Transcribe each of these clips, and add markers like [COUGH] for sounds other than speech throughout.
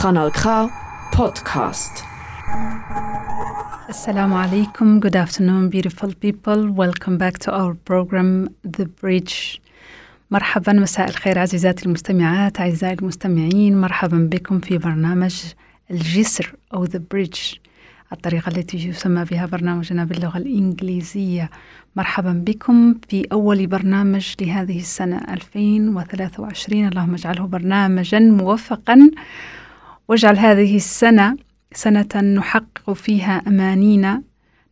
Kanal K Podcast. Assalamu alaikum. Good afternoon, beautiful people. Welcome back to our program, The Bridge. مرحبا مساء الخير عزيزاتي المستمعات أعزائي المستمعين مرحبا بكم في برنامج الجسر أو The Bridge الطريقة التي يسمى بها برنامجنا باللغة الإنجليزية مرحبا بكم في أول برنامج لهذه السنة 2023 اللهم اجعله برنامجا موفقا واجعل هذه السنة سنة نحقق فيها أمانينا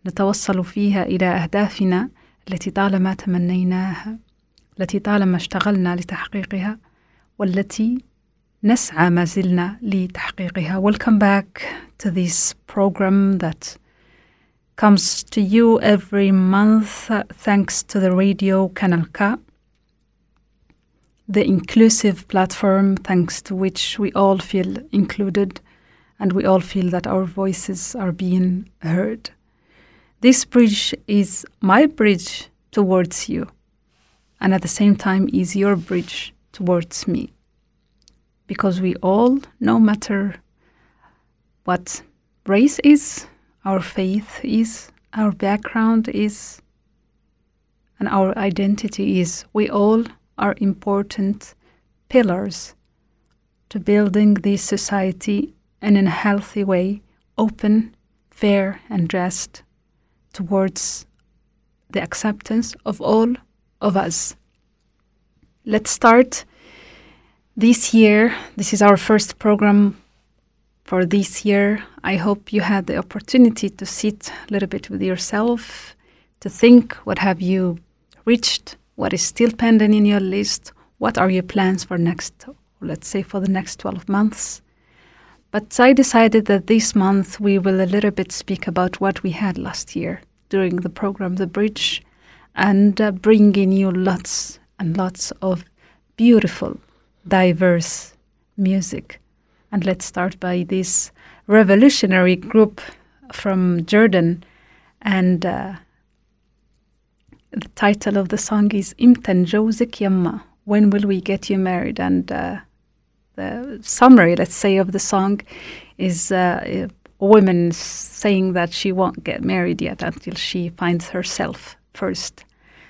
نتوصل فيها إلى أهدافنا التي طالما تمنيناها التي طالما اشتغلنا لتحقيقها والتي نسعى ما زلنا لتحقيقها. Welcome back to this program that comes to you every month thanks to the radio Canal K, the inclusive platform thanks to which we all feel included and we all feel that our voices are being heard. This bridge is my bridge towards you and at the same time is your bridge towards me. Because we all, no matter what race is, our faith is, our background is, and our identity is, we all are important pillars to building this society in a healthy way, open, fair, and just towards the acceptance of all of us. Let's start this year. This is our first program for this year. I hope you had the opportunity to sit a little bit with yourself, to think what have you reached, what is still pending in your list, what are your plans for next, let's say for the next 12 months. But I decided that this month we will a little bit speak about what we had last year during the program The Bridge and uh, bringing you lots and lots of beautiful, diverse music. And let's start by this revolutionary group from Jordan. And uh, the title of the song is Josek Yamma. When will we get you married? And uh, the summary, let's say, of the song is uh, a woman saying that she won't get married yet until she finds herself first.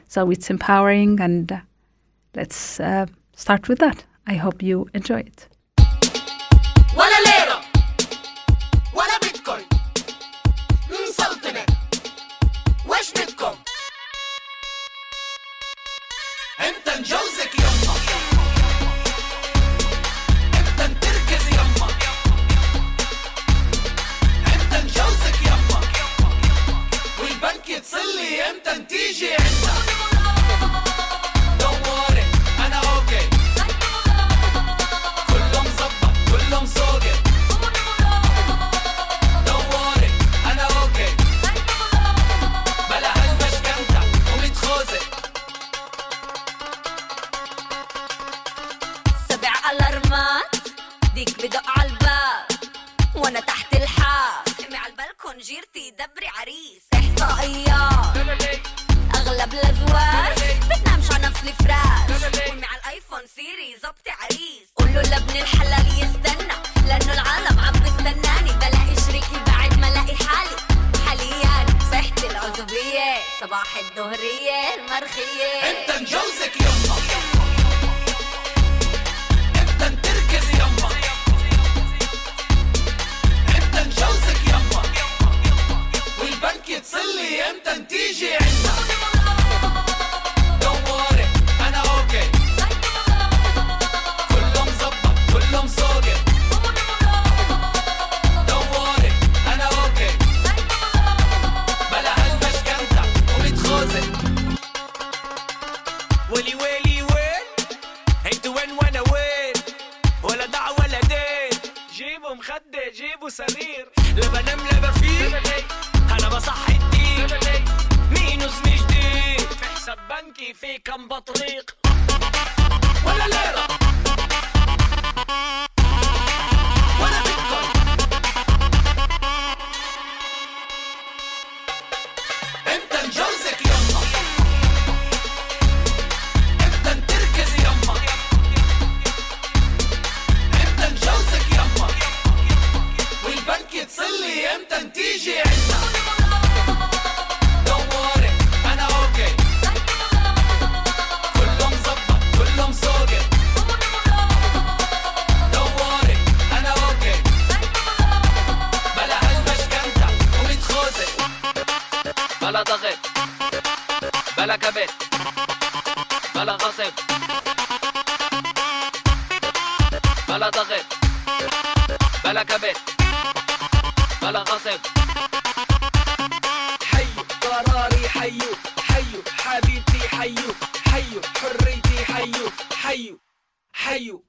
So it's empowering, and uh, let's uh, start with that. I hope you enjoy it. صباح الظهرية المرخية. انت نجوزك يما. انت نتركز يما. انت نجوزك يما. والبنك يتصلي إمتى تيجي عنا alxayu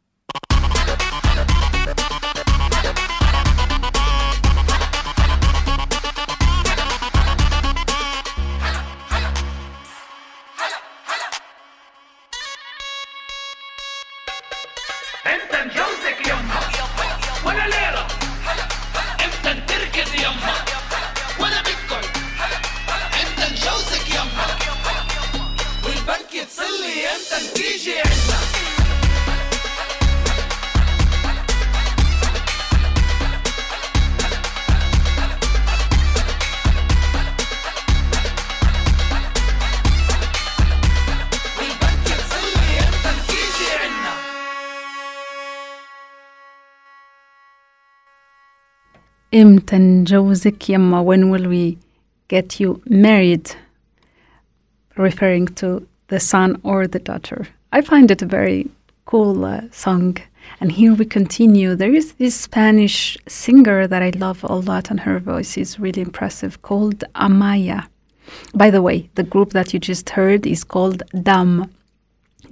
امتى نجوزك يما when will we get you married referring to the son or the daughter i find it a very cool uh, song and here we continue there is this spanish singer that i love a lot and her voice is really impressive called amaya by the way the group that you just heard is called dam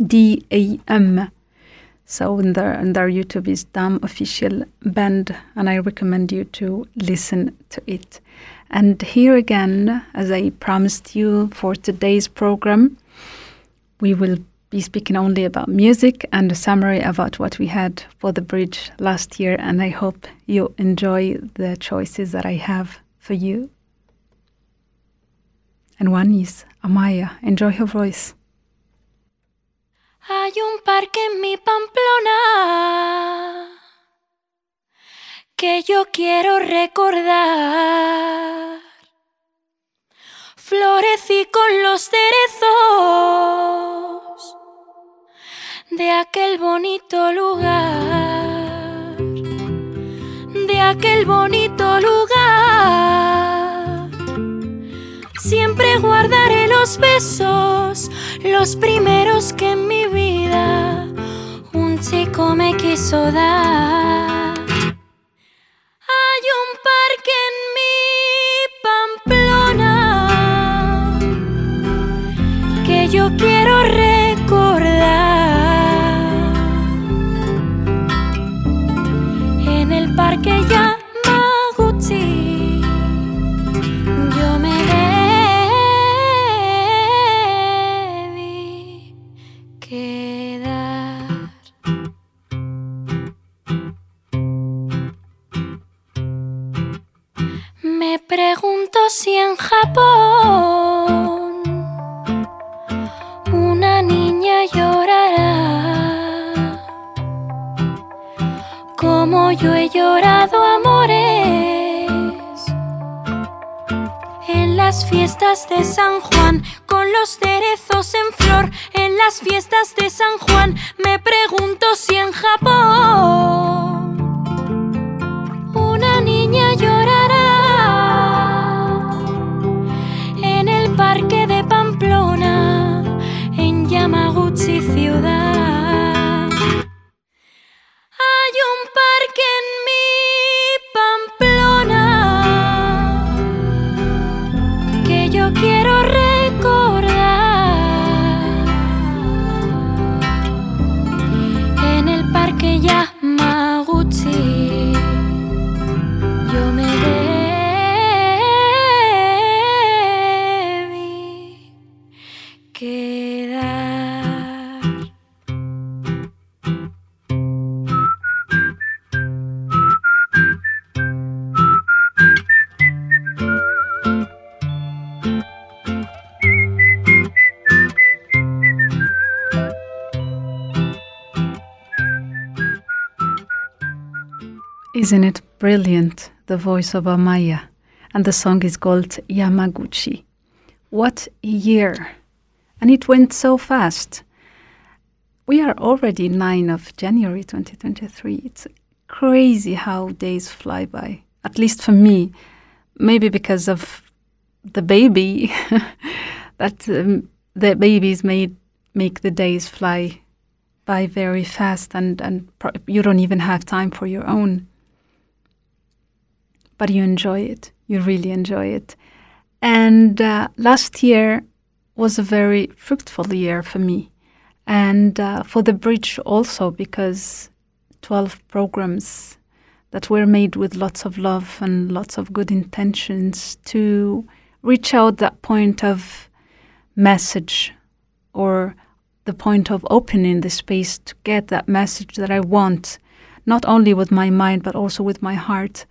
d-a-m so in their, in their YouTube is Dam Official Band, and I recommend you to listen to it. And here again, as I promised you for today's program, we will be speaking only about music and a summary about what we had for the bridge last year. And I hope you enjoy the choices that I have for you. And one is Amaya. Enjoy her voice. Hay un parque en mi Pamplona que yo quiero recordar. Florecí con los cerezos de aquel bonito lugar, de aquel bonito lugar. Siempre guardaré los besos, los primeros que en mi vida un chico me quiso dar. Hay un parque en mi Pamplona que yo quiero Japón. Una niña llorará. Como yo he llorado amores. En las fiestas de San Juan, con los cerezos en flor, en las fiestas de San Juan, me pregunto si en Japón Isn't it brilliant, the voice of Amaya? And the song is called Yamaguchi. What a year! And it went so fast. We are already 9 of January 2023. It's crazy how days fly by, at least for me. Maybe because of the baby, [LAUGHS] that um, the babies made make the days fly by very fast, and and you don't even have time for your own. But you enjoy it. You really enjoy it. And uh, last year was a very fruitful year for me, and uh, for the bridge also because twelve programs that were made with lots of love and lots of good intentions to reach out that point of message or the point of opening the space to get that message that I want, not only with my mind but also with my heart,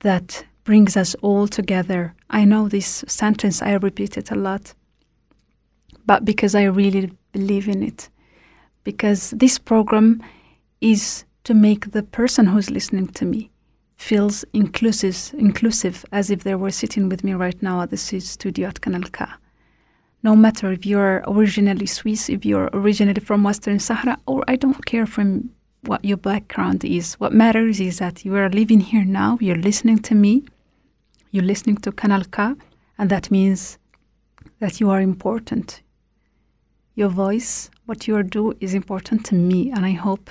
that brings us all together. I know this sentence, I repeat it a lot, but because I really believe in it. Because this program is to make the person who's listening to me feels inclusive, inclusive as if they were sitting with me right now at the studio at Kanal K no matter if you're originally Swiss, if you're originally from Western Sahara, or I don't care from what your background is. What matters is that you are living here now, you're listening to me, you're listening to Kanal K, and that means that you are important. Your voice, what you do, is important to me, and I hope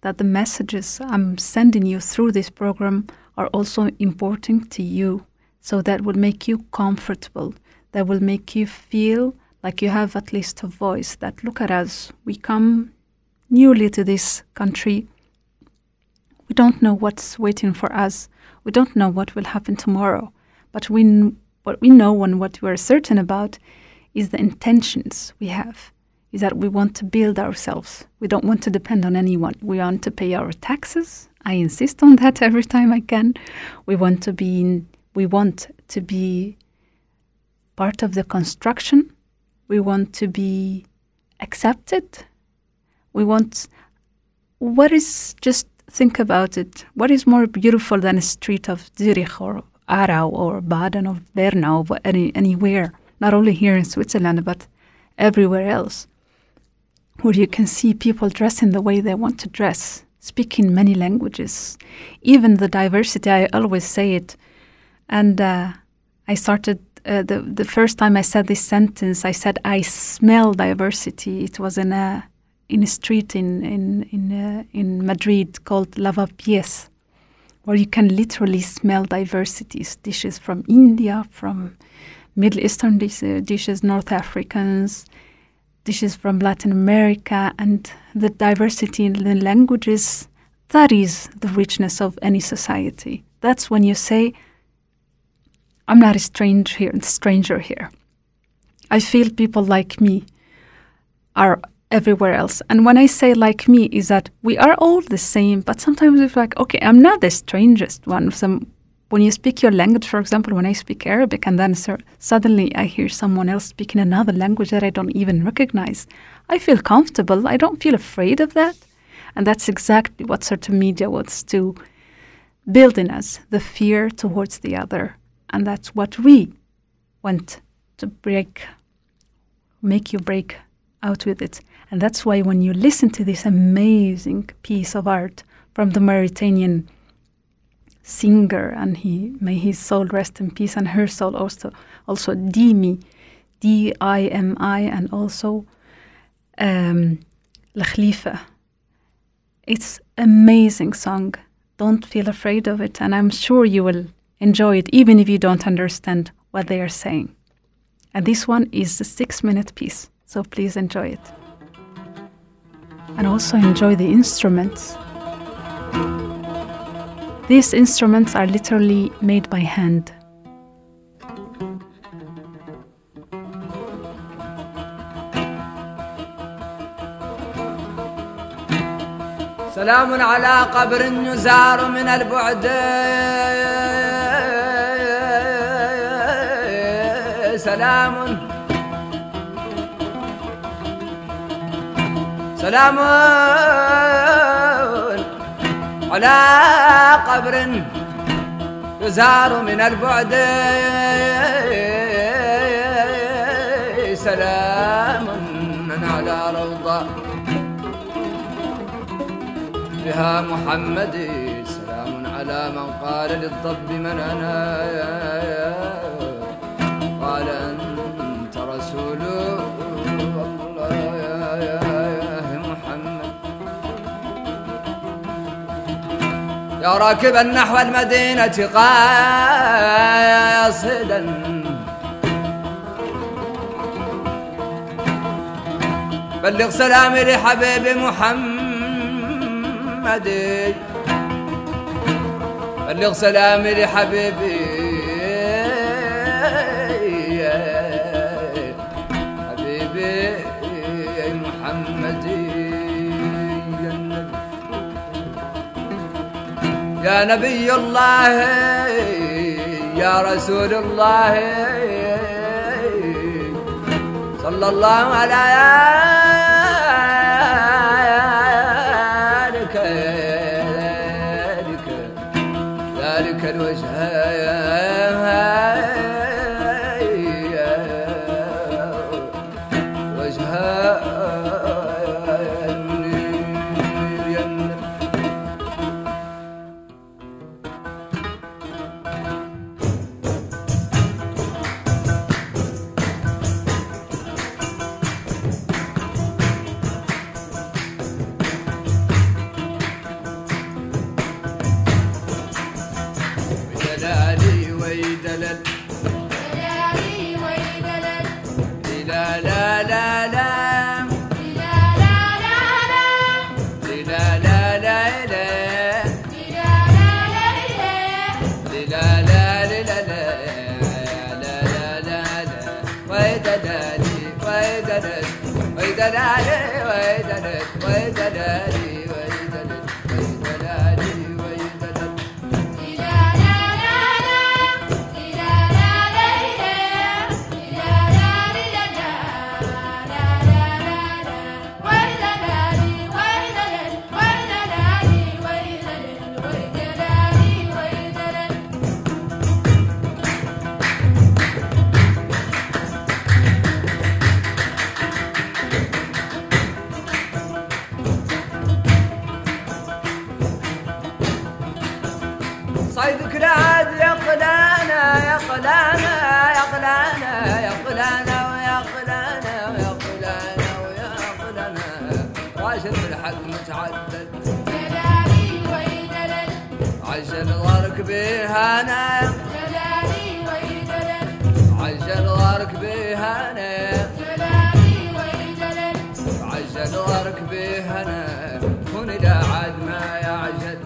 that the messages I'm sending you through this program are also important to you, so that will make you comfortable. That will make you feel like you have at least a voice that look at us. We come newly to this country. We don't know what's waiting for us. We don't know what will happen tomorrow. But we what we know and what we are certain about is the intentions we have is that we want to build ourselves. We don't want to depend on anyone. We want to pay our taxes. I insist on that [LAUGHS] every time i can. We want to be in, we want to be part of the construction. We want to be accepted. We want what is just think about it. What is more beautiful than a street of Zurich or Aarau or Baden or Bernau or any, anywhere, not only here in Switzerland, but everywhere else, where you can see people dressing the way they want to dress, speaking many languages, even the diversity. I always say it. And uh, I started uh, the the first time I said this sentence, I said I smell diversity. It was in a in a street in in in uh, in Madrid called Lavapiés, where you can literally smell diversities. Dishes from India, from Middle Eastern uh, dishes, North Africans, dishes from Latin America, and the diversity in the languages. That is the richness of any society. That's when you say I'm not a stranger here, stranger here. I feel people like me are everywhere else. And when I say like me, is that we are all the same, but sometimes it's like, okay, I'm not the strangest one. Some, when you speak your language, for example, when I speak Arabic, and then sur- suddenly I hear someone else speaking another language that I don't even recognize, I feel comfortable. I don't feel afraid of that. And that's exactly what certain media wants to build in us the fear towards the other and that's what we want to break, make you break out with it. And that's why when you listen to this amazing piece of art from the Mauritanian singer, and he may his soul rest in peace, and her soul also, also Dimi, D I M I, and also um, Khalifa. It's amazing song. Don't feel afraid of it, and I'm sure you will enjoy it even if you don't understand what they are saying. And this one is a six minute piece, so please enjoy it And also enjoy the instruments. These instruments are literally made by hand. سلام على قبر يزار من البعد سلام سلام على قبر يزار من البعد. سلام على روضه بها محمد. سلام على من قال للضب من أنا. قال انت يا راكبا نحو المدينة قاصدا. بلغ سلامي لحبيبي محمد. بلغ سلامي لحبيبي يا نبي الله يا رسول الله. صلى الله على واركبيها عجل واركبيها أنا عجل كوني دا عاد ما يعجل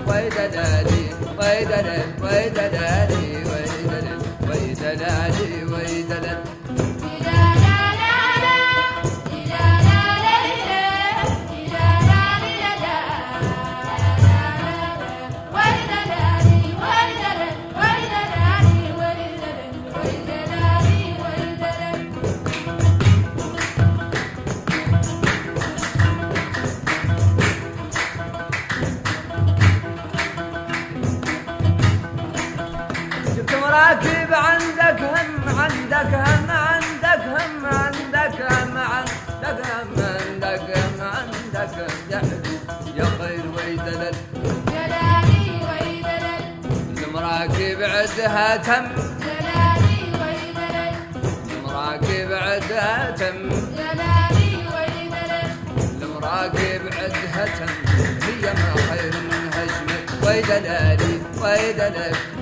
جبت مراكب عندك هم عندك هم عندك هم عندك هم عندك هم عندك هم عندك هم. يا خير ويدلل. المراكب عدها تم. المراكب عدها تم. المراكب عدها تم. هي ما خير من هجمة ويدلالي ويدلل.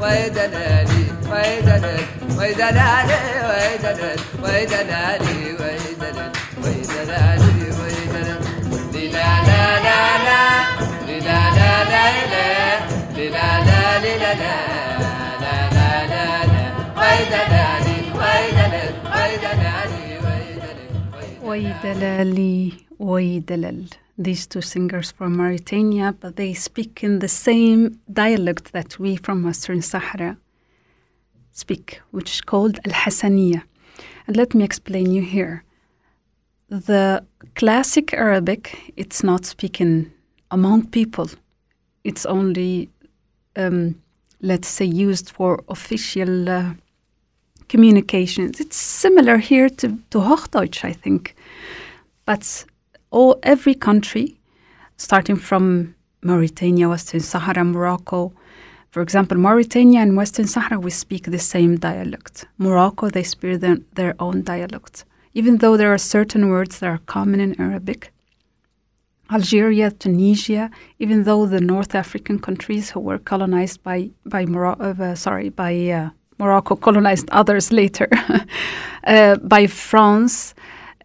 ويدنالي ويدنال ويدنالي ويدنال ويدنالي ويدنال ويدنالي ويدنال للا لا لا لا ويدلالي. Waidalal. These two singers from Mauritania, but they speak in the same dialect that we from Western Sahara speak, which is called Al Hassaniya. And let me explain you here. The classic Arabic, it's not spoken among people. It's only, um, let's say, used for official uh, communications. It's similar here to, to Hochdeutsch, I think. But all, every country, starting from Mauritania, Western Sahara, Morocco, for example, Mauritania and Western Sahara, we speak the same dialect. Morocco, they speak their, their own dialect. Even though there are certain words that are common in Arabic, Algeria, Tunisia, even though the North African countries who were colonized by by Moro- uh, sorry by uh, Morocco colonized others [LAUGHS] later [LAUGHS] uh, by France,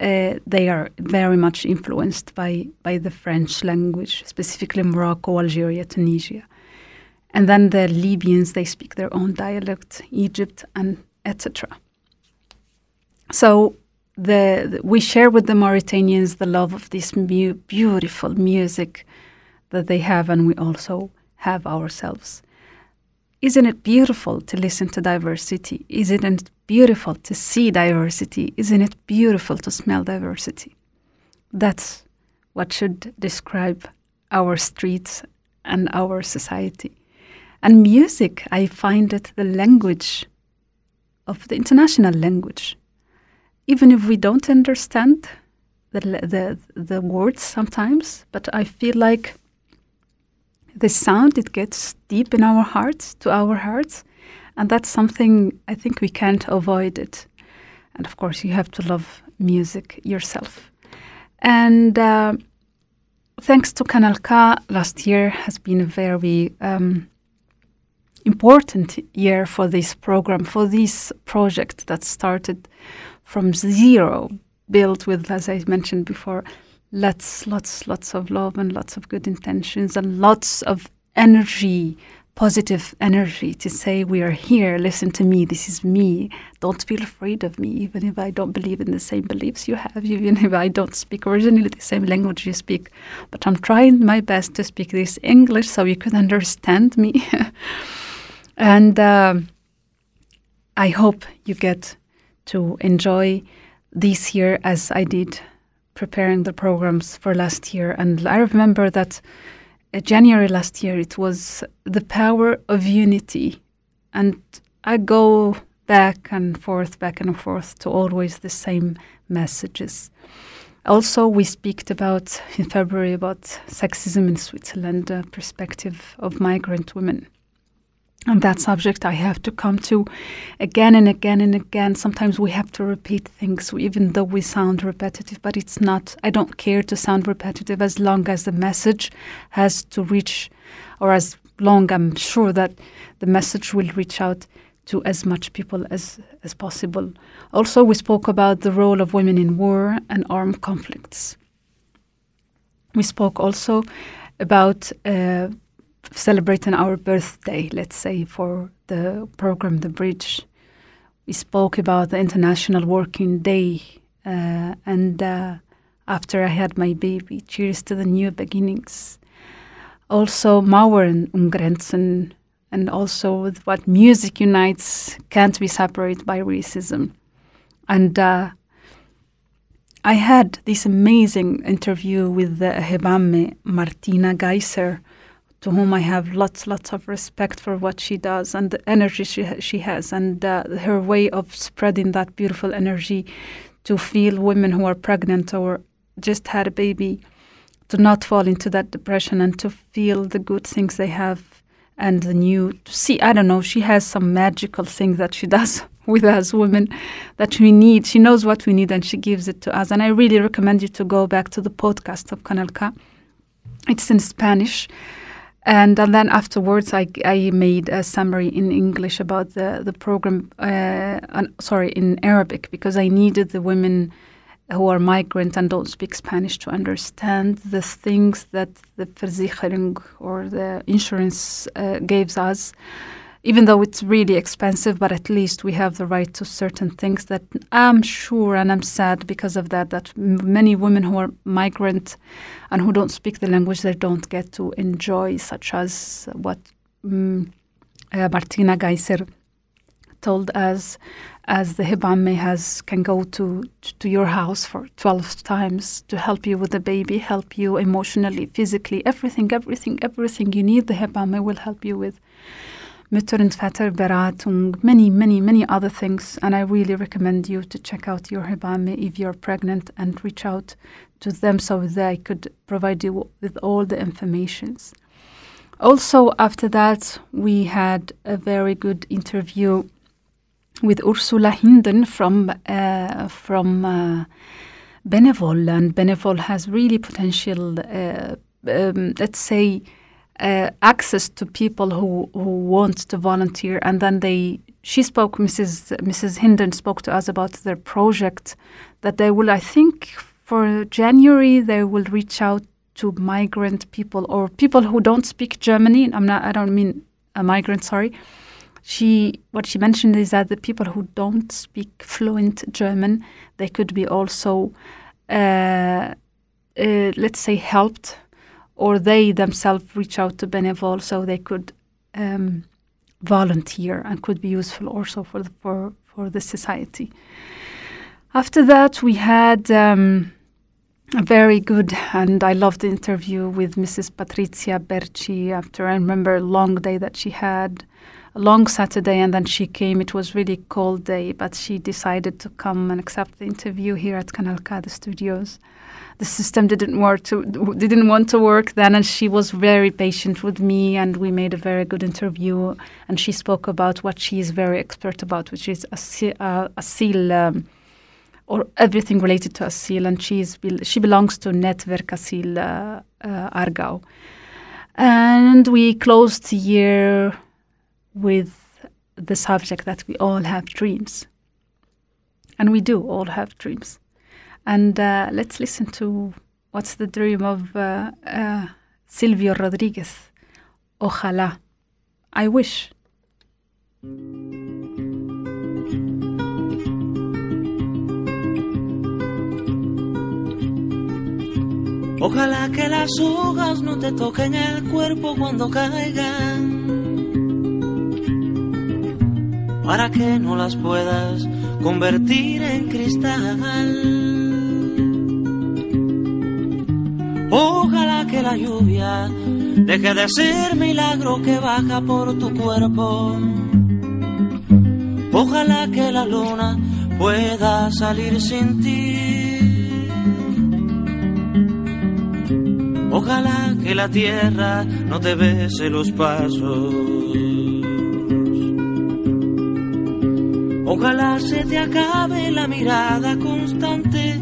uh, they are very much influenced by by the French language, specifically Morocco, Algeria, Tunisia, and then the Libyans they speak their own dialect, Egypt, and etc. So the, the- we share with the Mauritanians the love of this mu- beautiful music that they have, and we also have ourselves. Isn't it beautiful to listen to diversity? Isn't it beautiful to see diversity? Isn't it beautiful to smell diversity? That's what should describe our streets and our society. And music, I find it the language of the international language even if we don't understand the, the, the words sometimes, but I feel like the sound, it gets deep in our hearts, to our hearts, and that's something I think we can't avoid it. And of course, you have to love music yourself. And uh, thanks to Kanal K, last year has been a very um, important year for this program, for this project that started from zero, built with, as I mentioned before, lots, lots, lots of love and lots of good intentions and lots of energy, positive energy to say, We are here, listen to me, this is me. Don't feel afraid of me, even if I don't believe in the same beliefs you have, even if I don't speak originally the same language you speak. But I'm trying my best to speak this English so you can understand me. [LAUGHS] and um I hope you get to enjoy this year as I did preparing the programs for last year. And I remember that uh, January last year it was the power of unity. And I go back and forth, back and forth to always the same messages. Also, we speak about in February about sexism in Switzerland, the perspective of migrant women. And that subject I have to come to again and again and again. Sometimes we have to repeat things, even though we sound repetitive, but it's not, I don't care to sound repetitive as long as the message has to reach, or as long I'm sure that the message will reach out to as much people as, as possible. Also, we spoke about the role of women in war and armed conflicts. We spoke also about uh, celebrating our birthday, let's say, for the program The Bridge. We spoke about the International Working Day, uh, and uh, after I had my baby, cheers to the new beginnings. Also, Mauer and Ungrenzen, and also with what music unites can't be separated by racism. And uh, I had this amazing interview with the Hebamme Martina Geiser, to whom I have lots, lots of respect for what she does and the energy she she has, and uh, her way of spreading that beautiful energy to feel women who are pregnant or just had a baby to not fall into that depression and to feel the good things they have and the new to see i don't know she has some magical thing that she [LAUGHS] does with us women that we need. She knows what we need and she gives it to us. And i really recommend you to go back to the podcast of canal k it's in spanish and, and then afterwards I, I made a summary in english about the, the program uh, sorry in arabic because i needed the women who are migrant and don't speak Spanish to understand the things that the versicherung or the insurance uh, gives us even though it's really expensive, but at least we have the right to certain things that I'm sure and I'm sad because of that, that many women who are migrant and who don't speak the language, they don't get to enjoy, such as what mm, uh, Martina Geiser told us, as the Hebamme has can go to to your house for 12 times to help you with the baby, help you emotionally, physically, everything, everything, everything you need, the Hebamme will help you with. Mütter- und Vater Beratung, many, many, many other things. And I really recommend you to check out your Hebamme if you're pregnant and reach out to them so they could provide you with all the informations. Also, after that, we had a very good interview with Ursula Hinden from uh, from uh, Benevol, and Benevol has really potential. Uh, um, let's say uh, access to people who who want to volunteer, and then they. She spoke, Mrs. Mrs. Hinden spoke to us about their project that they will, I think, for January they will reach out to migrant people or people who don't speak Germany. I'm not. I don't mean a migrant. Sorry. She what she mentioned is that the people who don't speak fluent German they could be also, uh, uh, let's say, helped, or they themselves reach out to Benevol so they could um, volunteer and could be useful also for the, for for the society. After that, we had. Um, a very good and I loved the interview with Mrs. Patrizia Berci after I remember a long day that she had, a long Saturday, and then she came. It was really cold day, but she decided to come and accept the interview here at Kanal K, the studios. The system didn't work to didn't want to work then, and she was very patient with me, and we made a very good interview. And she spoke about what she is very expert about, which is a, uh, seal. Um, or everything related to Asyl, and she's bel- she belongs to Netzwerk Asyl uh, uh, Aargau. And we closed the year with the subject that we all have dreams. And we do all have dreams. And uh, let's listen to what's the dream of uh, uh, Silvio Rodriguez. Ojalá. I wish. Ojalá que las hojas no te toquen el cuerpo cuando caigan. Para que no las puedas convertir en cristal. Ojalá que la lluvia deje de ser milagro que baja por tu cuerpo. Ojalá que la luna pueda salir sin ti. Ojalá que la tierra no te bese los pasos. Ojalá se te acabe la mirada constante,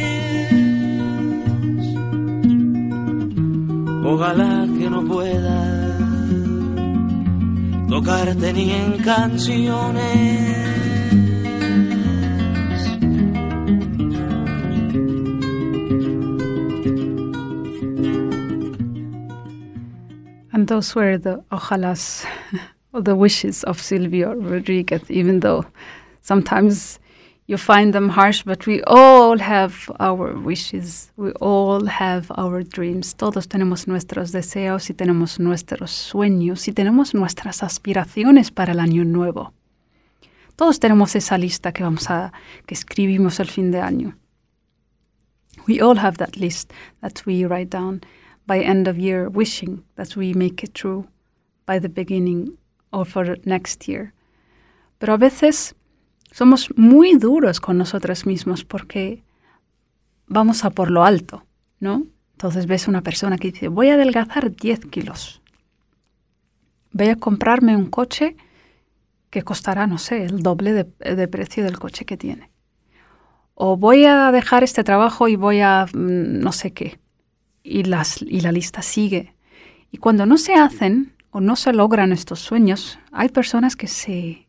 Ojalá que no pueda tocarte ni en canciones. And those were the ojalas, [LAUGHS] or the wishes of Silvio Rodriguez, even though sometimes you find them harsh, but we all have our wishes. We all have our dreams. Todos tenemos nuestros deseos y tenemos nuestros sueños y tenemos nuestras aspiraciones para el año nuevo. Todos tenemos esa lista que vamos a que escribimos al fin de año. We all have that list that we write down by end of year, wishing that we make it true by the beginning or for next year. Pero a veces somos muy duros con nosotros mismos porque vamos a por lo alto, ¿no? Entonces ves una persona que dice, voy a adelgazar 10 kilos. Voy a comprarme un coche que costará, no sé, el doble de, de precio del coche que tiene. O voy a dejar este trabajo y voy a mm, no sé qué. Y, las, y la lista sigue. Y cuando no se hacen o no se logran estos sueños, hay personas que se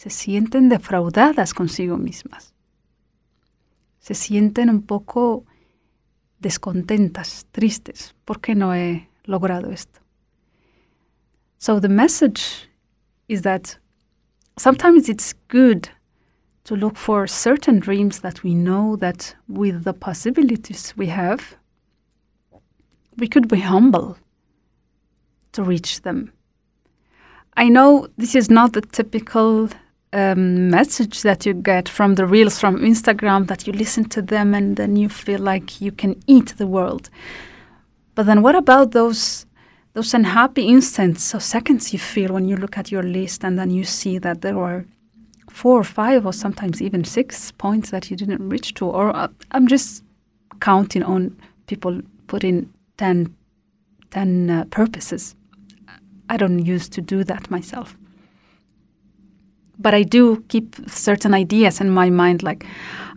se sienten defraudadas consigo mismas. Se sienten un poco descontentas, tristes. ¿Por qué no he logrado esto? So the message is that sometimes it's good to look for certain dreams that we know that with the possibilities we have, we could be humble to reach them. I know this is not the typical um, message that you get from the reels from Instagram that you listen to them and then you feel like you can eat the world. But then what about those those unhappy instants or seconds you feel when you look at your list and then you see that there were four or five or sometimes even six points that you didn't reach to or uh, I'm just counting on people putting 10, 10 uh, purposes. I don't used to do that myself but I do keep certain ideas in my mind, like,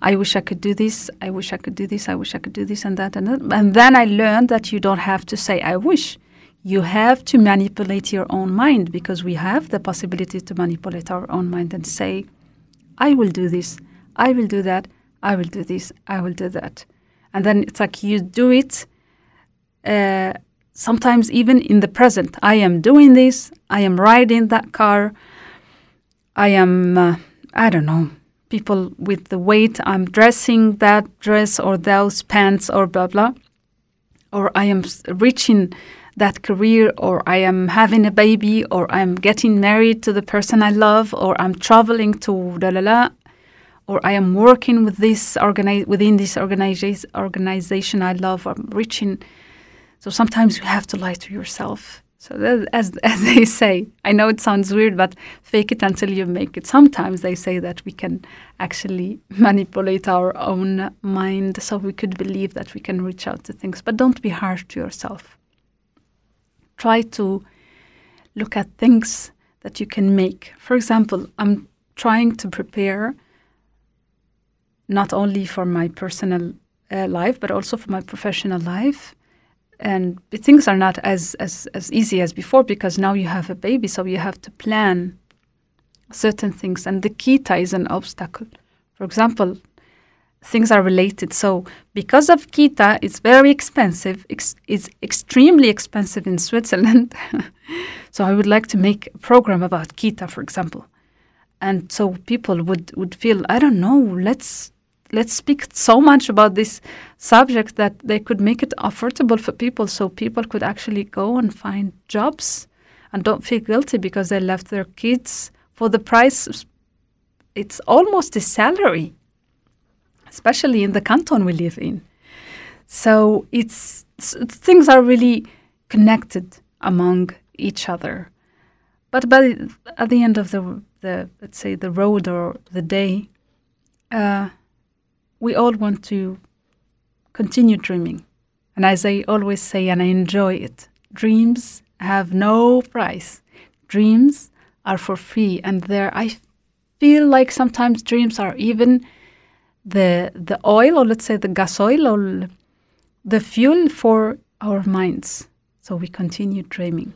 I wish I could do this, I wish I could do this, I wish I could do this and that and that. And then I learned that you don't have to say, I wish. You have to manipulate your own mind because we have the possibility to manipulate our own mind and say, I will do this, I will do that, I will do this, I will do that. And then it's like you do it. Uh, sometimes even in the present, I am doing this, I am riding that car, I am, uh, I don't know, people with the weight, I'm dressing that dress or those pants or blah, blah. Or I am reaching that career, or I am having a baby, or I'm getting married to the person I love, or I'm traveling to la la la, or I am working with this organi- within this organiza- organization I love, or I'm reaching. So sometimes you have to lie to yourself so that, as [LAUGHS] as they say, I know it sounds weird, but fake it until you make it. Sometimes they say that we can actually [LAUGHS] manipulate our own mind, so we could believe that we can reach out to things. But don't be harsh to yourself. Try to look at things that you can make. For example, I'm trying to prepare not only for my personal uh, life, but also for my professional life and things are not as, as, as easy as before because now you have a baby, so you have to plan certain things. And the kita is an obstacle. For example, things are related. So because of kita, it's very expensive. Ex- it's extremely expensive in Switzerland. [LAUGHS] so I would like to make a program about kita, for example. and so people would would feel I don't know. Let's let's speak so much about this subject that they could make it affordable for people, so people could actually go and find jobs and don't feel guilty because they left their kids for the price. It's almost a salary, especially in the canton we live in. So it's, it's things are really connected among each other. But by at the end of the the let's say the road or the day, uh, we all want to continue dreaming. And as I always say, and I enjoy it, dreams have no price. Dreams are for free, and there I feel like sometimes dreams are even the the oil, or let's say the gas oil, or the fuel for our minds. So we continue dreaming.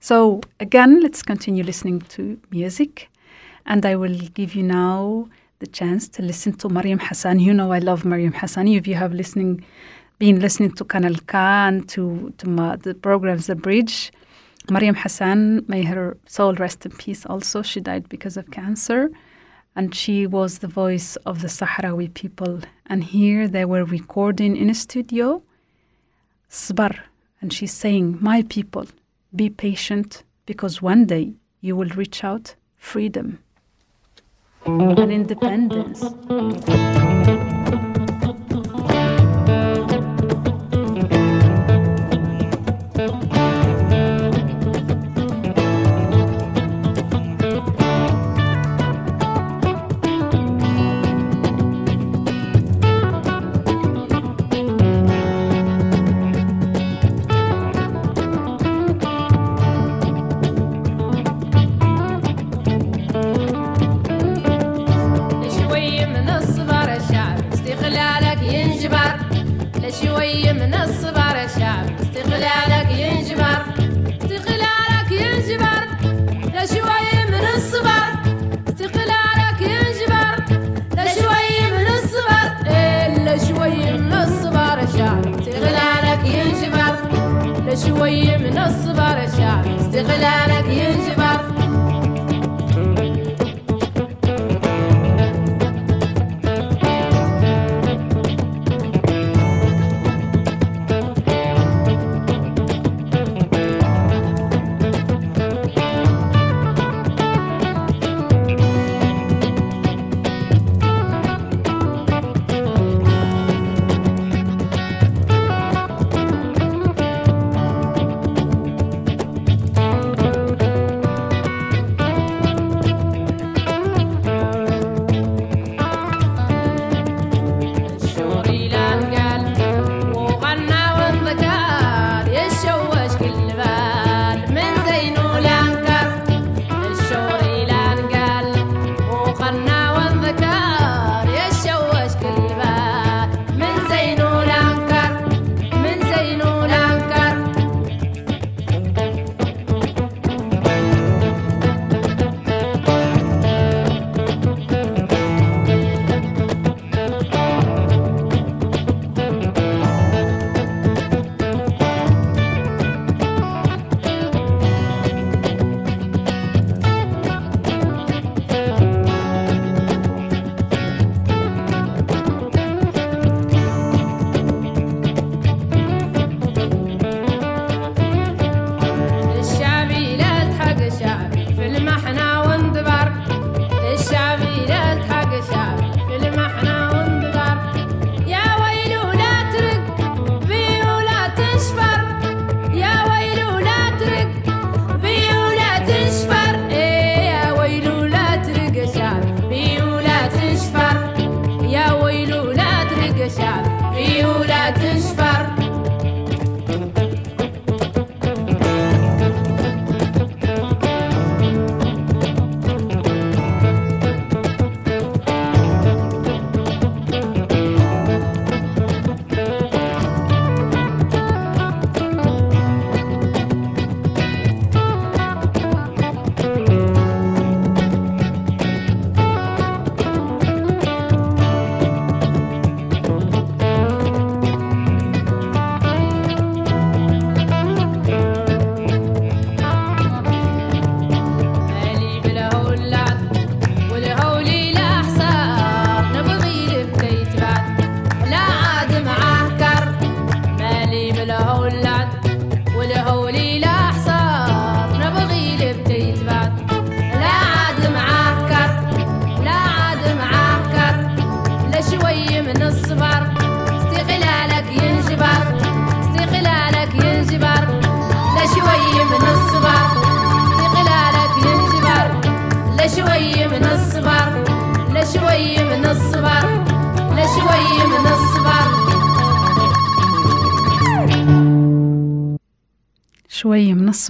So again, let's continue listening to music, and I will give you now the chance to listen to Mariam Hassan. You know I love Mariam Hassan. If you have listening, been listening to Kanal K and to, to the programs The Bridge, Mariam Hassan, may her soul rest in peace also. She died because of cancer. And she was the voice of the Sahrawi people. And here they were recording in a studio, Sbar. And she's saying, My people, be patient because one day you will reach out freedom and independence. queixar. Viure't ens fa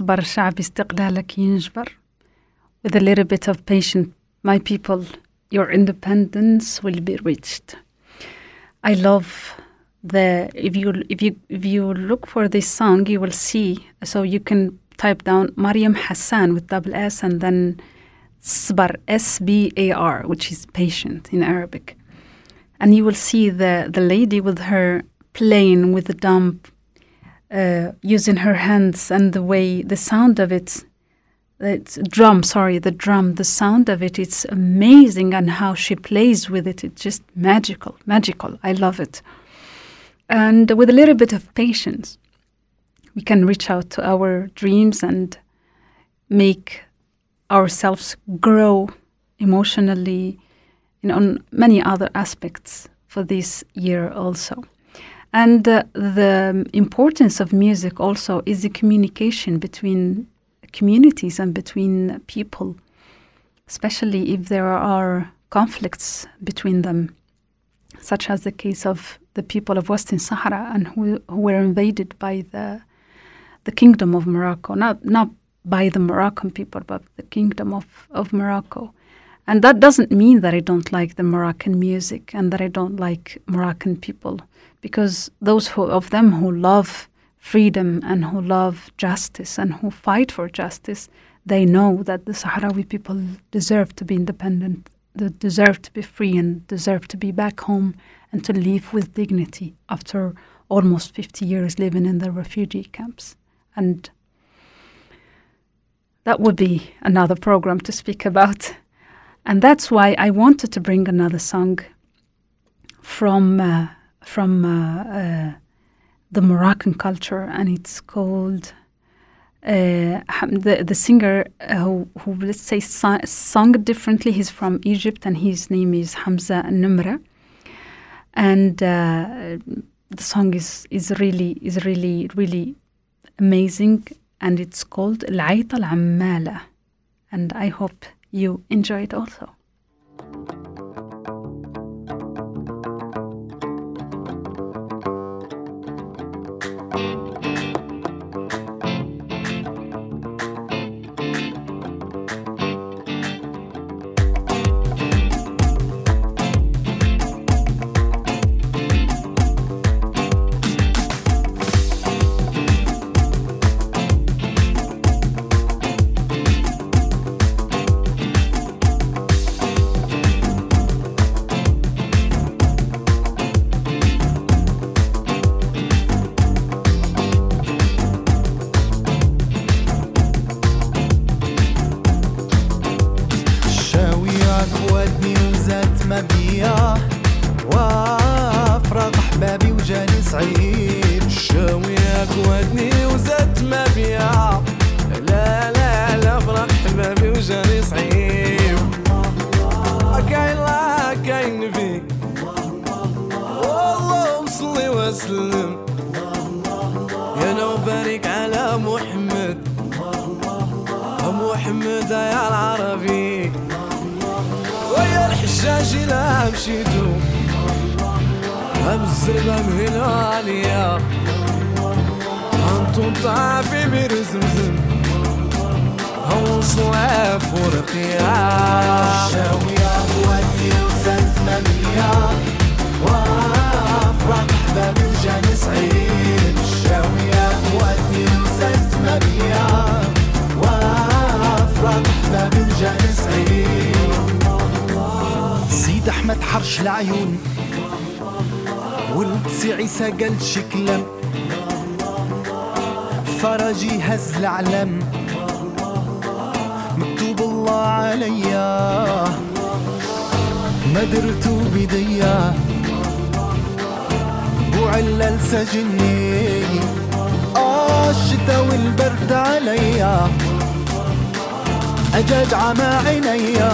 شوي من الصبر شعبي استقلالك ينجبر with a little bit of patience my people your independence will be reached I love the if you if you if you look for this song you will see so you can type down Mariam Hassan with double S and then Sbar S B A R which is patient in Arabic and you will see the the lady with her playing with the dump uh, using her hands and the way the sound of it it's drum sorry the drum the sound of it it's amazing and how she plays with it. It's just magical magical. I love it. And with a little bit of patience we can reach out to our dreams and make ourselves grow emotionally know, on many other aspects for this year also and uh, the importance of music also is the communication between communities and between people, especially if there are conflicts between them, such as the case of the people of Western Sahara and who, who were invaded by the the kingdom of Morocco, not not by the Moroccan people, but the kingdom of, of Morocco. And that doesn't mean that I don't like the Moroccan music and that I don't like Moroccan people, because those who, of them who love freedom and who love justice and who fight for justice, they know that the Sahrawi people deserve to be independent, they deserve to be free, and deserve to be back home and to live with dignity after almost 50 years living in the refugee camps. And that would be another program to speak about. And that's why I wanted to bring another song from uh, from uh, uh, the Moroccan culture, and it's called. Uh, the the singer uh, who, who, let's say sung, differently. He's from Egypt, and his name is Hamza Namira. And the song is is really is really really amazing, and it's called العيطة العمالة, and I hope you enjoy it also. عليا. ما درتو بيديا وعلل سجني آه الشتا والبرد عليا. أجد عمى عينيا.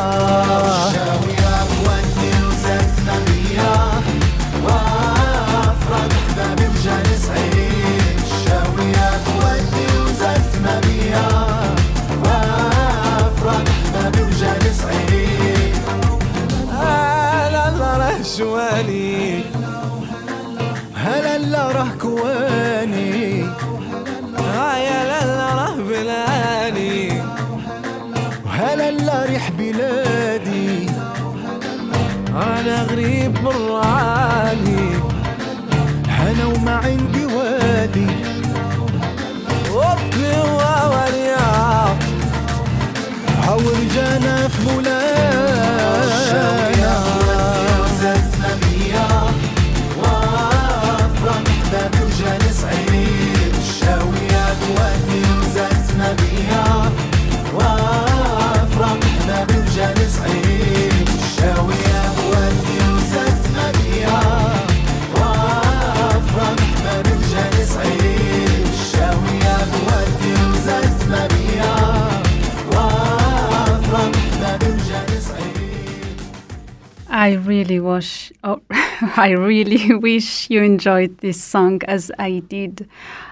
وجاني سعيد لا لا راه جواني هلا لا راه كواني يا لالا راه بلاني وهلا لا ريح بلادي أنا غريب براني أنا وما عندي وادي وفي ورياض هاو رجانا في مولانا وفرحنا بوجه نسعد الشاوية بوقت وزتنا بيها I really wish, oh, [LAUGHS] I really [LAUGHS] wish you enjoyed this song as I did.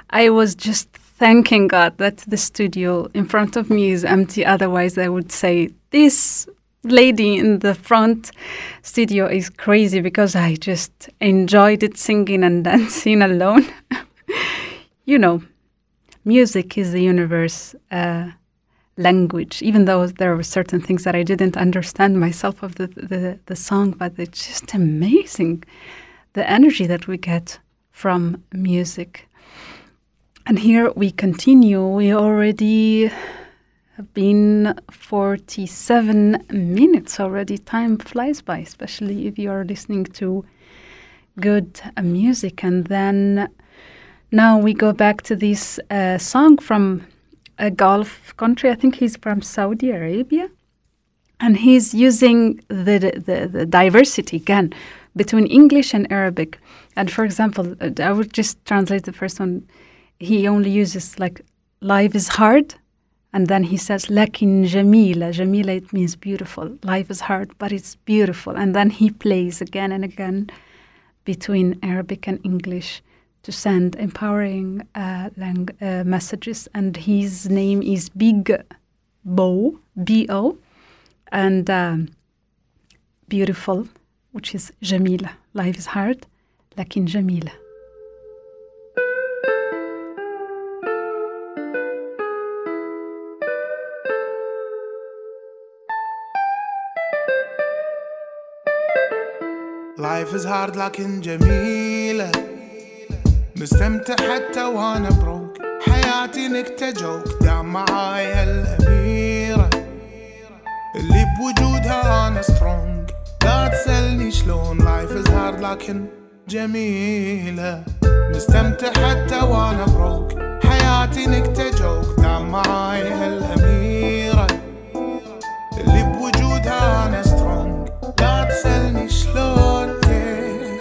I was just thanking God that the studio in front of me is empty. Otherwise, I would say this lady in the front studio is crazy because I just enjoyed it singing and [LAUGHS] dancing alone. you know, music is the universe. Uh, language, even though there were certain things that I didn't understand myself of the, the, the song, but it's just amazing the energy that we get from music. And here we continue. We already have been 47 minutes already. Time flies by, especially if you are listening to good music. And then now we go back to this uh, song from a Gulf country. I think he's from Saudi Arabia. And he's using the, the, the diversity again between English and Arabic. And for example, I would just translate the first one. He only uses like life is hard. And then he says, Lakin Jamila. Jamila, it means beautiful. Life is hard, but it's beautiful. And then he plays again and again between Arabic and English to send empowering uh, lang- uh, messages. And his name is Big Bo, B O, and um, Beautiful, which is Jamila. Life is hard, like in Jamila. Life is hard, like in Jamil. مستمتع حتى وأنا بروك حياتي نكتة جوك. دام معايا الأميرة اللي بوجودها أنا سترونج لا تسألني شلون. لايف از هارد لكن جميلة. مستمتع حتى وأنا بروك حياتي نكتة جوك. دام معايا الأميرة اللي بوجودها أنا سترونج لا تسألني شلون. إيه.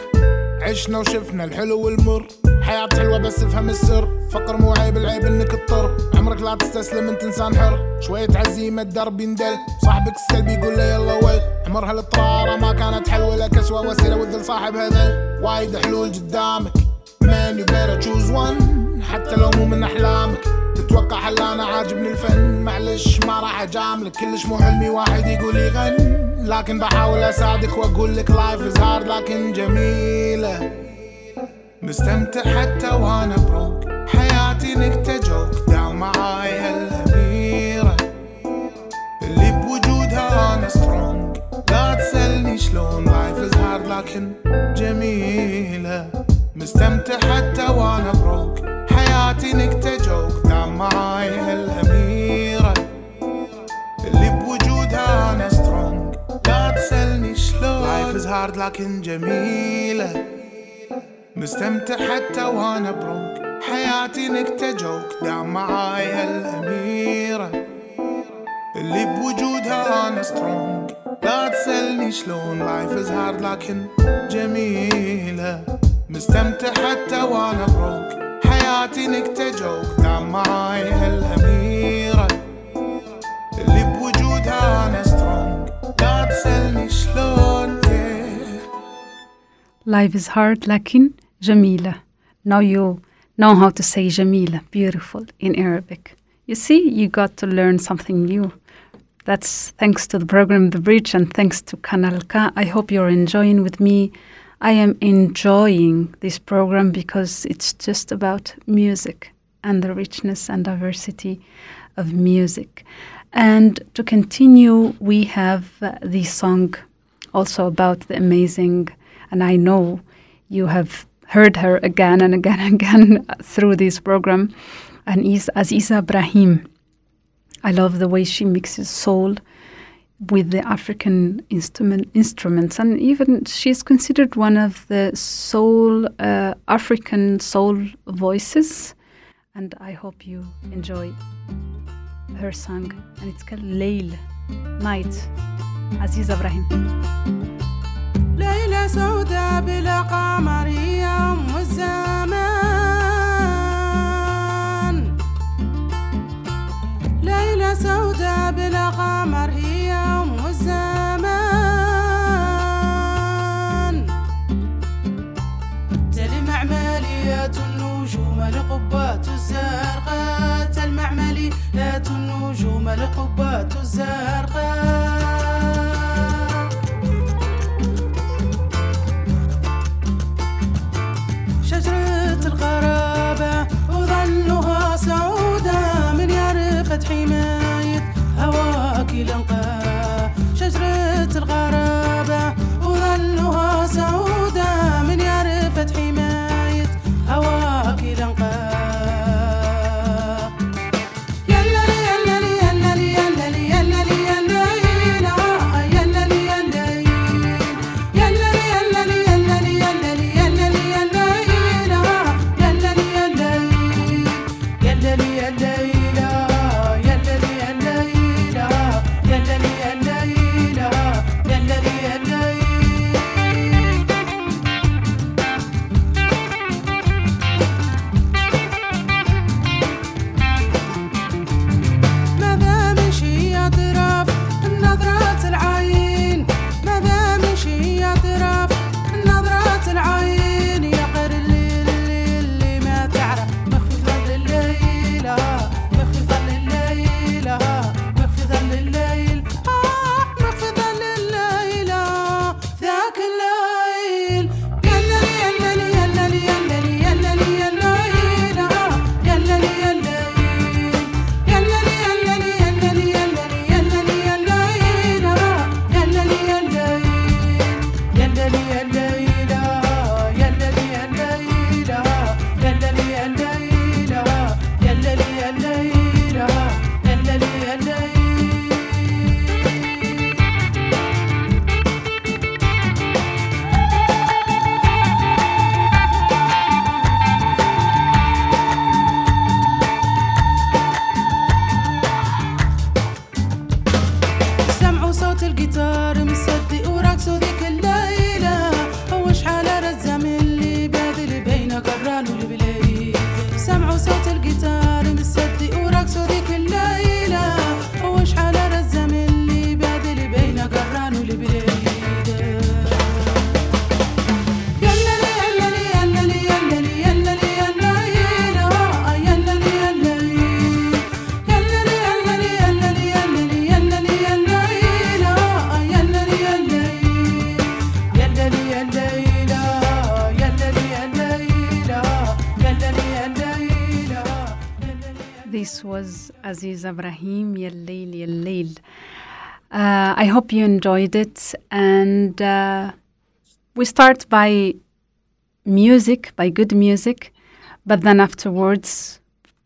عشنا وشفنا الحلو والمر. حياة حلوة بس افهم السر. فقر مو عيب العيب إنك تضطر عمرك لا تستسلم أنت إنسان حر. شوية عزيمة الدرب يندل صاحبك السلبي يقول له يلا ول. عمر هالطرارة ما كانت حل ولا كسوة وسيلة وذل صاحب هذل. وايد حلول قدامك. Man you better choose one. حتى لو مو من أحلامك. تتوقع هل أنا عاجبني الفن؟ معلش ما راح أجاملك. كلش مو حلمي واحد يقول يغن. لكن بحاول أساعدك وأقول لك لايف از هارد لكن جميلة. مستمتع حتى وأنا بروك حياتي نكتة جوك. داوم معايا الأميرة اللي بوجودها أنا سترونج لا تسألني شلون. لايف از هارد لكن جميلة. مستمتع حتى وأنا بروك حياتي نكتة جوك. داوم معايا الأميرة اللي بوجودها أنا سترونج لا تسألني شلون. لايف از هارد لكن جميلة. مستمتع حتى وأنا بروك حياتي نكتة جوك دام معايا الأميرة اللي بوجودها أنا سترونج لا تسألني شلون. لايف از هارد لكن جميلة. مستمتع حتى وأنا بروك حياتي نكتة جوك دام معايا الأميرة اللي بوجودها أنا سترونج لا تسألني شلون. Life is hard, lakin Jamila. Now you know how to say Jamila, beautiful, in Arabic. You see, you got to learn something new. That's thanks to the program The Bridge and thanks to Kanal K. I hope you're enjoying with me. I am enjoying this program because it's just about music and the richness and diversity of music. And to continue, we have uh, the song also about the amazing, and I know you have heard her again and again and again [LAUGHS] through this program, and is Aziza Brahim. I love the way she mixes soul with the African instrument instruments, and even she's considered one of the soul uh, African soul voices. And I hope you enjoy her song, and it's called Layl, Night. Aziza Brahim. ليلة سوداء بلا قمر هي أم الزمان. ليلة سوداء بلا قمر هي أم الزمان. تلمع ماليات النجوم القبات الزرقاء. تلمع ماليات النجوم القبات الزرقاء. para This was Aziza Brahim, Yallail Yallail. Uh, I hope you enjoyed it. And uh, we start by music, by good music, but then afterwards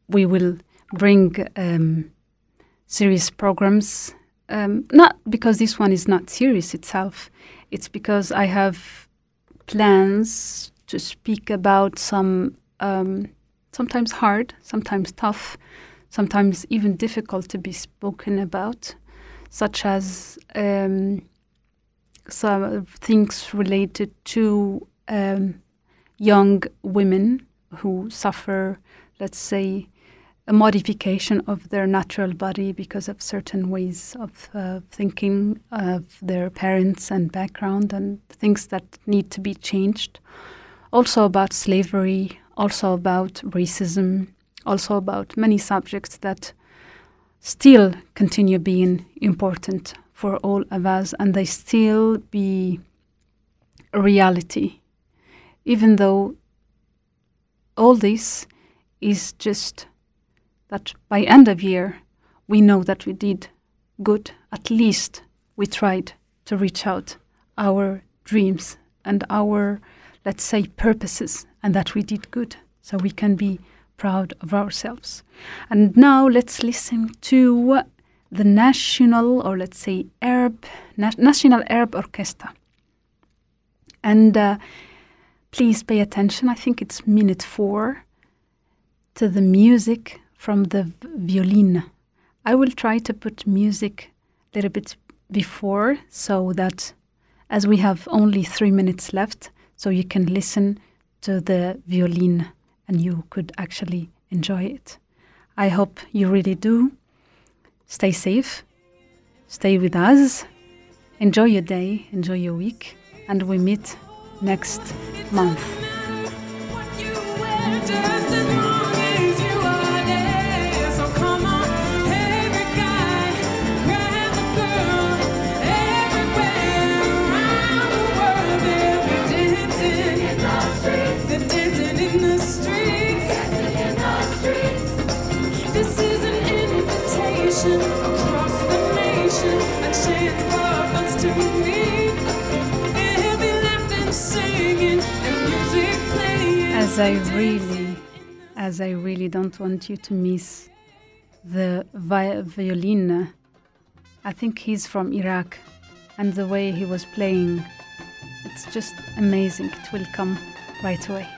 we will bring um, serious programs. Um, not because this one is not serious itself, it's because I have plans to speak about some um, sometimes hard, sometimes tough, sometimes even difficult to be spoken about, such as um, some things related to um, young women who suffer, let's say, a modification of their natural body because of certain ways of uh, thinking of their parents and background and things that need to be changed. Also about slavery, also about racism, also about many subjects that still continue being important for all of us and they still be a reality, even though all this is just that by end of year we know that we did good. At least we tried to reach out our dreams and our, let's say, purposes, and that we did good. So we can be proud of ourselves. And now let's listen to the national, or let's say, Arab, Na- National Arab Orchestra. And uh, please pay attention. I think it's minute four to the music from the violin. I will try to put music a little bit before so that as we have only three minutes left, so you can listen to the violin and you could actually enjoy it. I hope you really do. Stay safe, stay with us, enjoy your day, enjoy your week, and we meet next month. As I really, as I really don't want you to miss the vi- violin. I think he's from Iraq, and the way he was playing, it's just amazing. It will come right away.